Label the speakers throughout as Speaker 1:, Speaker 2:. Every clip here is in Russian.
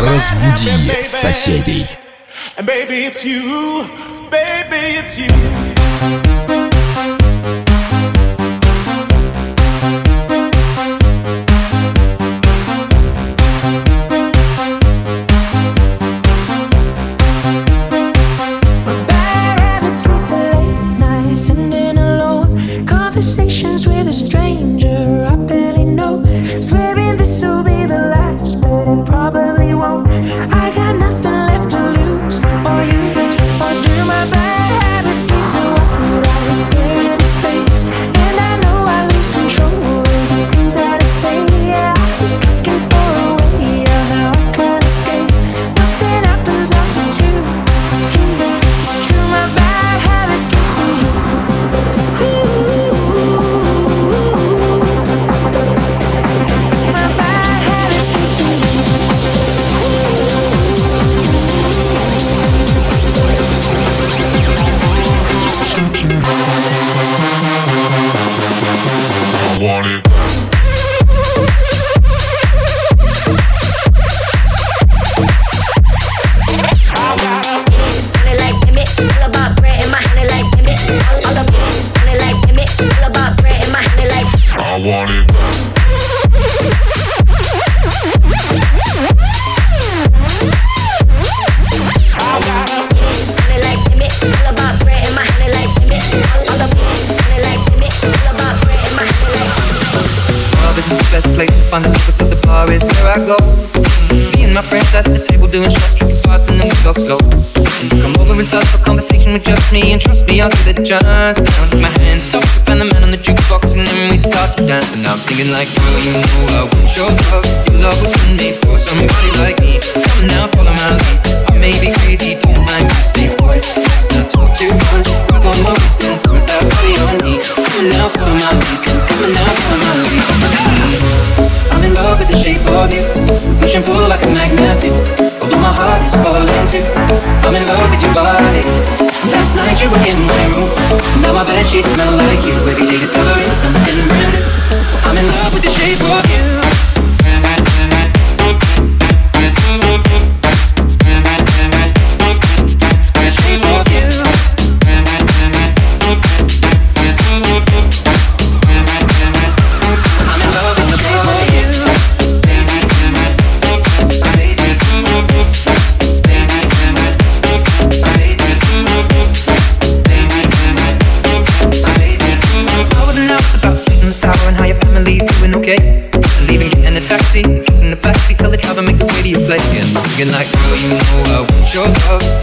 Speaker 1: Разбуди соседей.
Speaker 2: And baby, it's you. Baby, it's you.
Speaker 3: I
Speaker 4: go. Mm, me and my friends at the table doing shots, drinking fast, and then we talk slow. Mm, come over and start a conversation with just me, and trust me, I'll it a chance. Down to my hand, stop to find the man on the jukebox, and then we start to dance. And I'm singing like, girl, you know I want your love. Your love was made for somebody like me. Come now, follow my lead. I may be crazy, don't mind me. Say, boy, let's not talk too much. Grab on my waist and put that body on me. Come now, follow my lead. Come now, you were in my room. Now my bed sheets smell like you. Every day discovering something brand new. I'm in love with the shape of you. Like, girl, you know I want your love.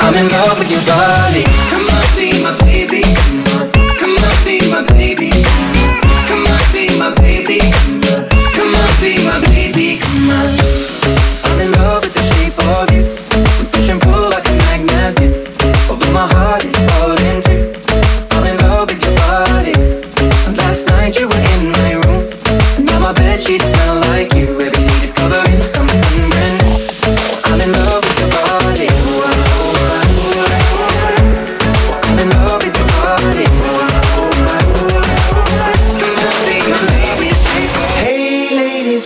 Speaker 4: I'm in love with your body. Come on,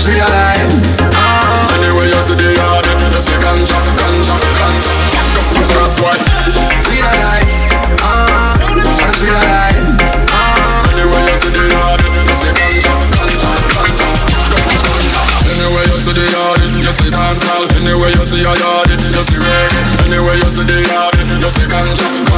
Speaker 5: She a lying. Ah. Anyway, you see the yard, you see ganja, ganja, ganja. That's why we a life. Ah, and she a lying. Ah. Anyway, you see the yard, you see ganja, ganja, ganja. Anyway, you see the yard, you see dancehall. Anyway, you see a yard, you see reggae. Anyway, you see the yard, you see ganja.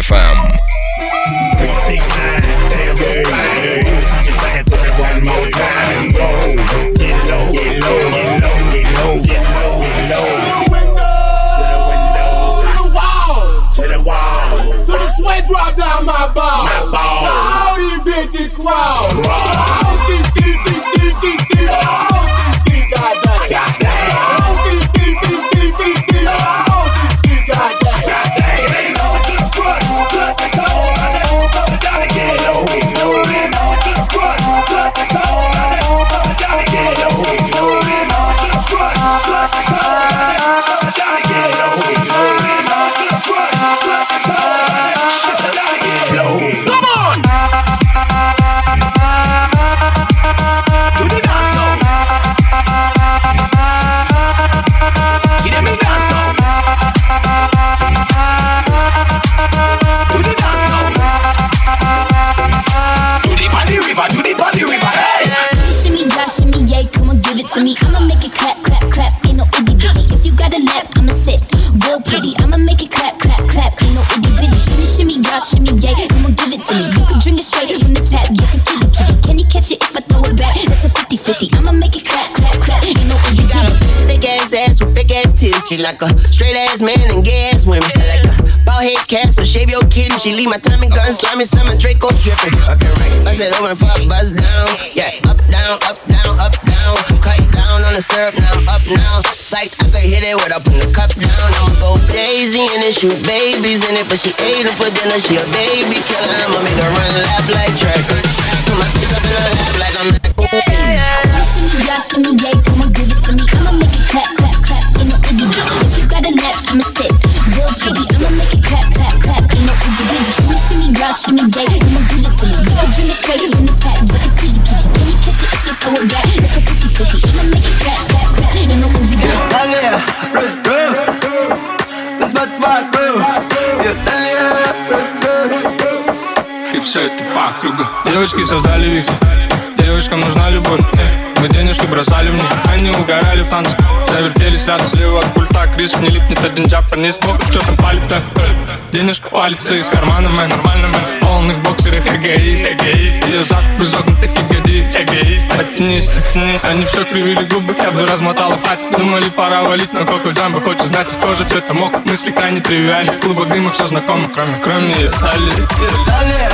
Speaker 6: FM. She like a straight ass man and gay ass women. I like a bald head cat, so shave your kid. She leave my Tommy gun, slimy, summer Draco dripping. Okay, right. Bust it over and fuck, buzz down. Yeah, up, down, up, down, up, down. Cut down on the syrup, now I'm up now. Psych, I could hit it without putting the cup down. I'ma go crazy and then shoot babies in it, but she ate it for dinner. She a baby killer. I'ma make her run laugh like track. Put my face up in her lap like I'm at
Speaker 7: Shimmy, yeah, yeah, come give I'ma sit. Real pretty, I'ma make it clap, clap, clap. Know what you do. Shimmy, shimmy, yeah, shimmy, yeah, on, give it to me. We gon' dream straight from the tap, but the kitty, kitty. Can you catch it if you throw it back? It's a 50-50. I'ma make it clap, clap, clap. Know what you do.
Speaker 8: Далее, разбил твой был Я далее, разбил
Speaker 9: И все это по кругу Девочки создали вихрь Девочкам нужна любовь Мы денежки бросали в них Они угорали в танце Завертелись рядом слева от пульта Крис не липнет один джапанист Ох, что там палит-то Денежка валится из кармана, мэн Нормально, мэн. В полных боксерах эгоист, эгоист. Ее зад без огнутых ягодиц Эгоист, оттянись, оттянись Они все кривили губы, я бы размотала хватит. Думали, пора валить, но коко джамбо Хочешь знать, кожа цвета мок Мысли крайне тривиальны Клубок дыма все знакомо, кроме, кроме ее талии
Speaker 8: Далее,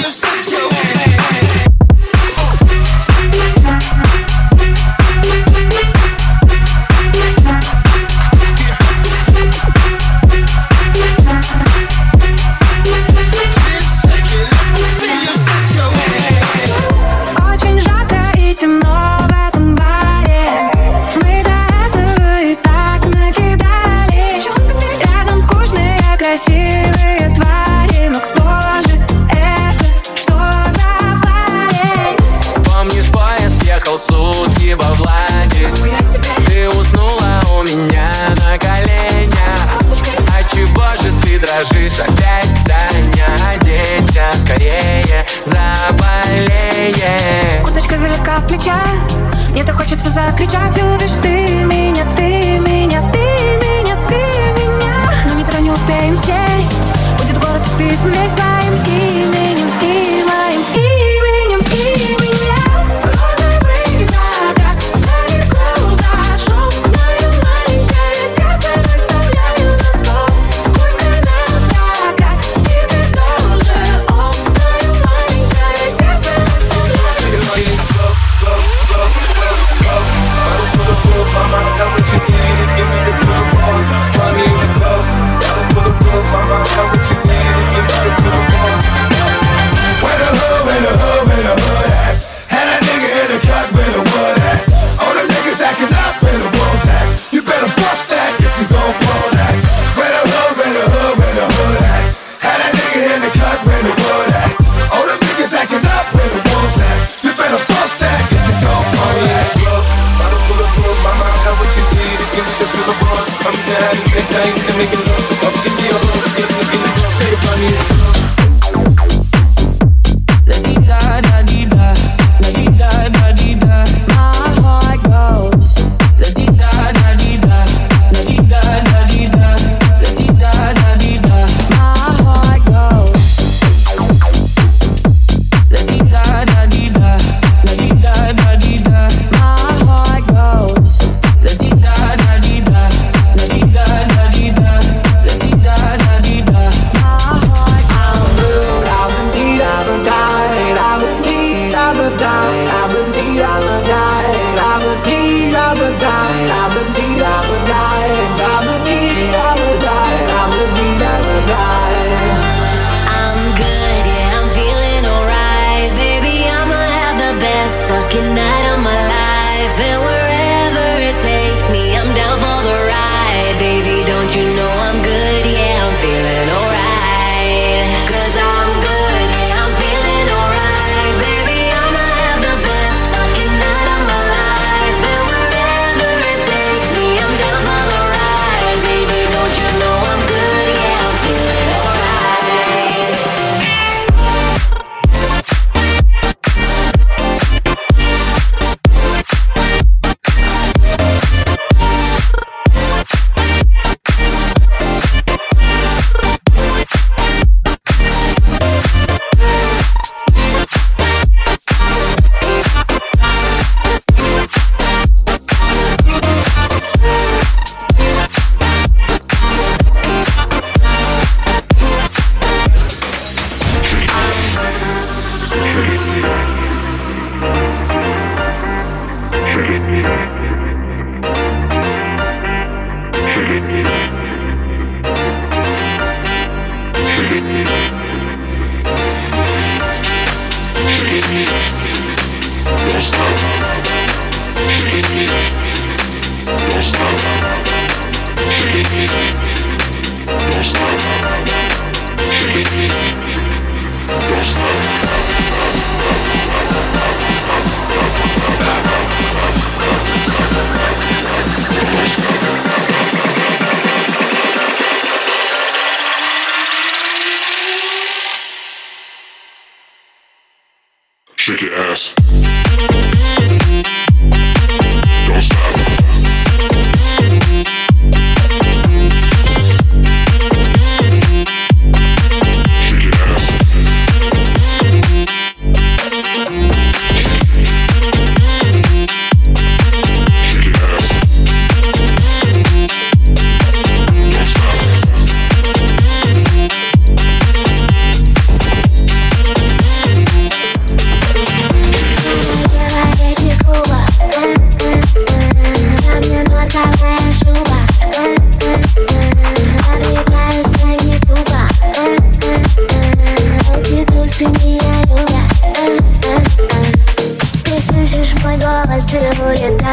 Speaker 10: your secret. Дрожишь опять, Таня? Оденься скорее, заболеешь.
Speaker 3: Куточка велика в плечах Мне-то хочется закричать. Любишь ты меня, ты меня, ты меня, ты меня. Но метро не успеем сесть Будет город вписан весь твоим именем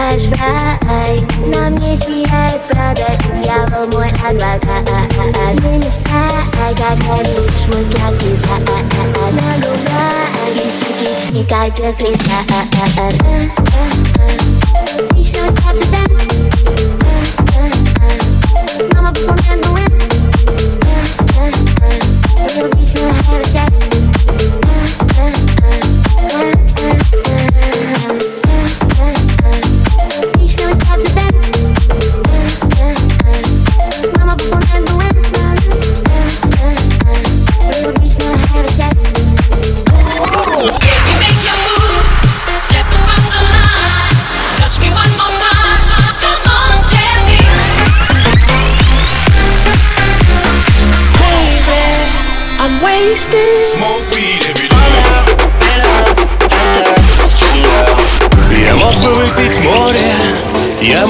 Speaker 3: наш рай На
Speaker 5: мне сияет правда дьявол мой адвокат. Не мечтай, как горишь мой сладкий царь На губах листики тикают же слеза It's no stop to dance